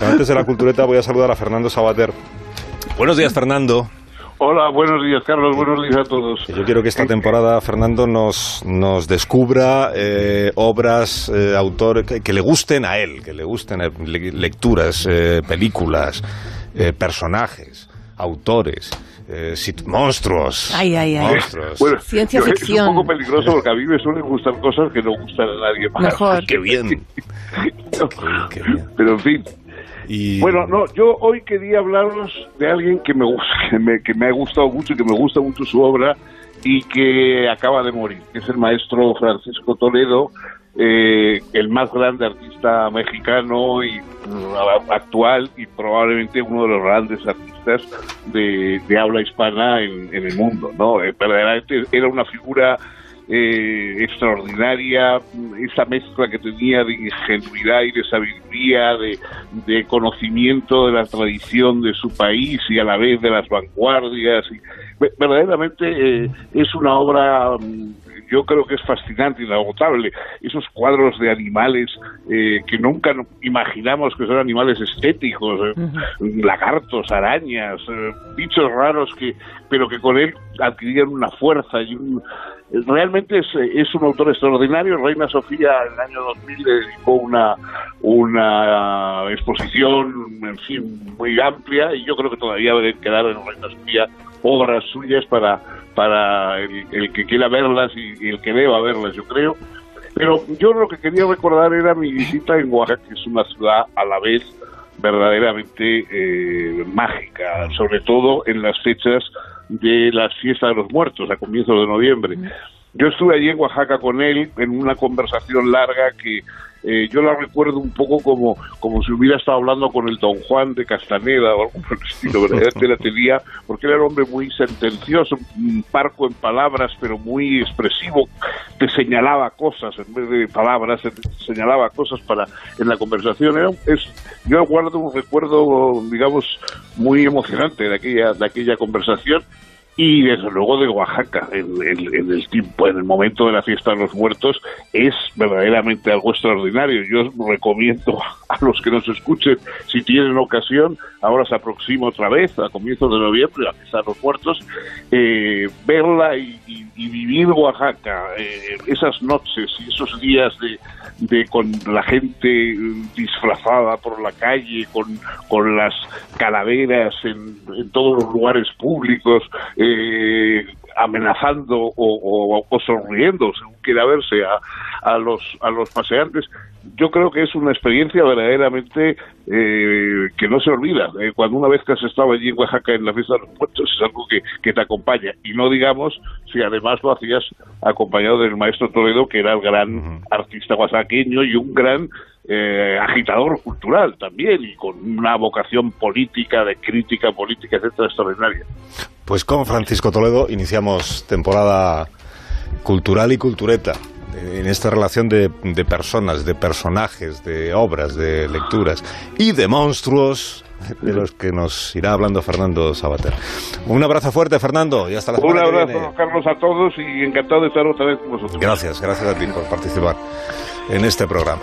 Antes de la cultureta voy a saludar a Fernando Sabater. Buenos días, Fernando. Hola, buenos días, Carlos. Buenos días a todos. Yo quiero que esta temporada, Fernando, nos, nos descubra eh, obras, eh, autores que, le gusten a él, que le gusten eh, lecturas, películas, personajes, autores. monstruos. Ay, ay, ay. Monstruos. Ciencia ficción. Es un poco peligroso porque a mí me suelen gustar cosas que no gustan a nadie más. Mejor. Qué bien. qué bien. Pero en fin, bueno, no, yo hoy quería hablaros de alguien que me, que me, que me ha gustado mucho y que me gusta mucho su obra y que acaba de morir, que es el maestro Francisco Toledo, eh, el más grande artista mexicano y mm, actual y probablemente uno de los grandes artistas de, habla hispana en, el mundo, ¿no? Eh, verdaderamente era una figura eh, extraordinaria, esa mezcla que tenía de ingenuidad y de sabiduría, de, conocimiento de la tradición de su país y a la vez de las vanguardias. Y, verdaderamente eh, es una obra mm, yo creo que es fascinante, inagotable. Esos cuadros de animales eh, que nunca imaginamos que son animales estéticos, lagartos, arañas, bichos raros que, pero que con él adquirían una fuerza y un, realmente es, es, un autor extraordinario. Reina Sofía en el año 2000 le dedicó una, una exposición, muy amplia y yo creo que todavía debe quedar en Reina Sofía obras suyas para, para el, que quiera verlas y, el que deba verlas, yo creo. Pero yo lo que quería recordar era mi visita en Oaxaca, que es una ciudad a la vez verdaderamente eh, mágica, sobre todo en las fechas de las fiestas de los muertos, a comienzos de noviembre. Yo estuve allí en Oaxaca con él en una conversación larga que eh, yo la recuerdo un poco como, como si hubiera estado hablando con el don Juan de Castaneda o algo por el estilo, verdaderamente la tenía, porque era un hombre muy sentencioso, un parco en palabras, pero muy expresivo, te señalaba cosas en vez de palabras, señalaba cosas para en la conversación. Era, es, yo guardo un recuerdo, digamos, muy emocionante de aquella, de aquella conversación y desde luego de Oaxaca en, el tiempo, en el momento de la fiesta de los muertos es verdaderamente algo extraordinario. Yo recomiendo a los que nos escuchen, si tienen ocasión, ahora se aproxima otra vez a comienzos de noviembre la fiesta de los muertos, eh, verla y, vivir Oaxaca, eh, esas noches y esos días de, con la gente disfrazada por la calle, con, con las calaveras en todos los lugares públicos. Eh, amenazando o, sonriendo, según quiera verse, a, los, a los paseantes. Yo creo que es una experiencia verdaderamente eh, que no se olvida. Eh, cuando una vez que has estado allí en Oaxaca en la fiesta de los muertos es algo que, te acompaña. Y no digamos si además lo hacías acompañado del maestro Toledo, que era el gran artista oaxaqueño y un gran eh, agitador cultural también y con una vocación política, de crítica política, etcétera, extraordinaria. Pues con Francisco Toledo iniciamos temporada cultural y cultureta en esta relación de, personas, de personajes, de obras, de lecturas y de monstruos de los que nos irá hablando Fernando Sabater. Un abrazo fuerte, Fernando, y hasta la semana Un abrazo, Carlos, a todos y encantado de estar otra vez con vosotros. Gracias, gracias a ti por participar en este programa.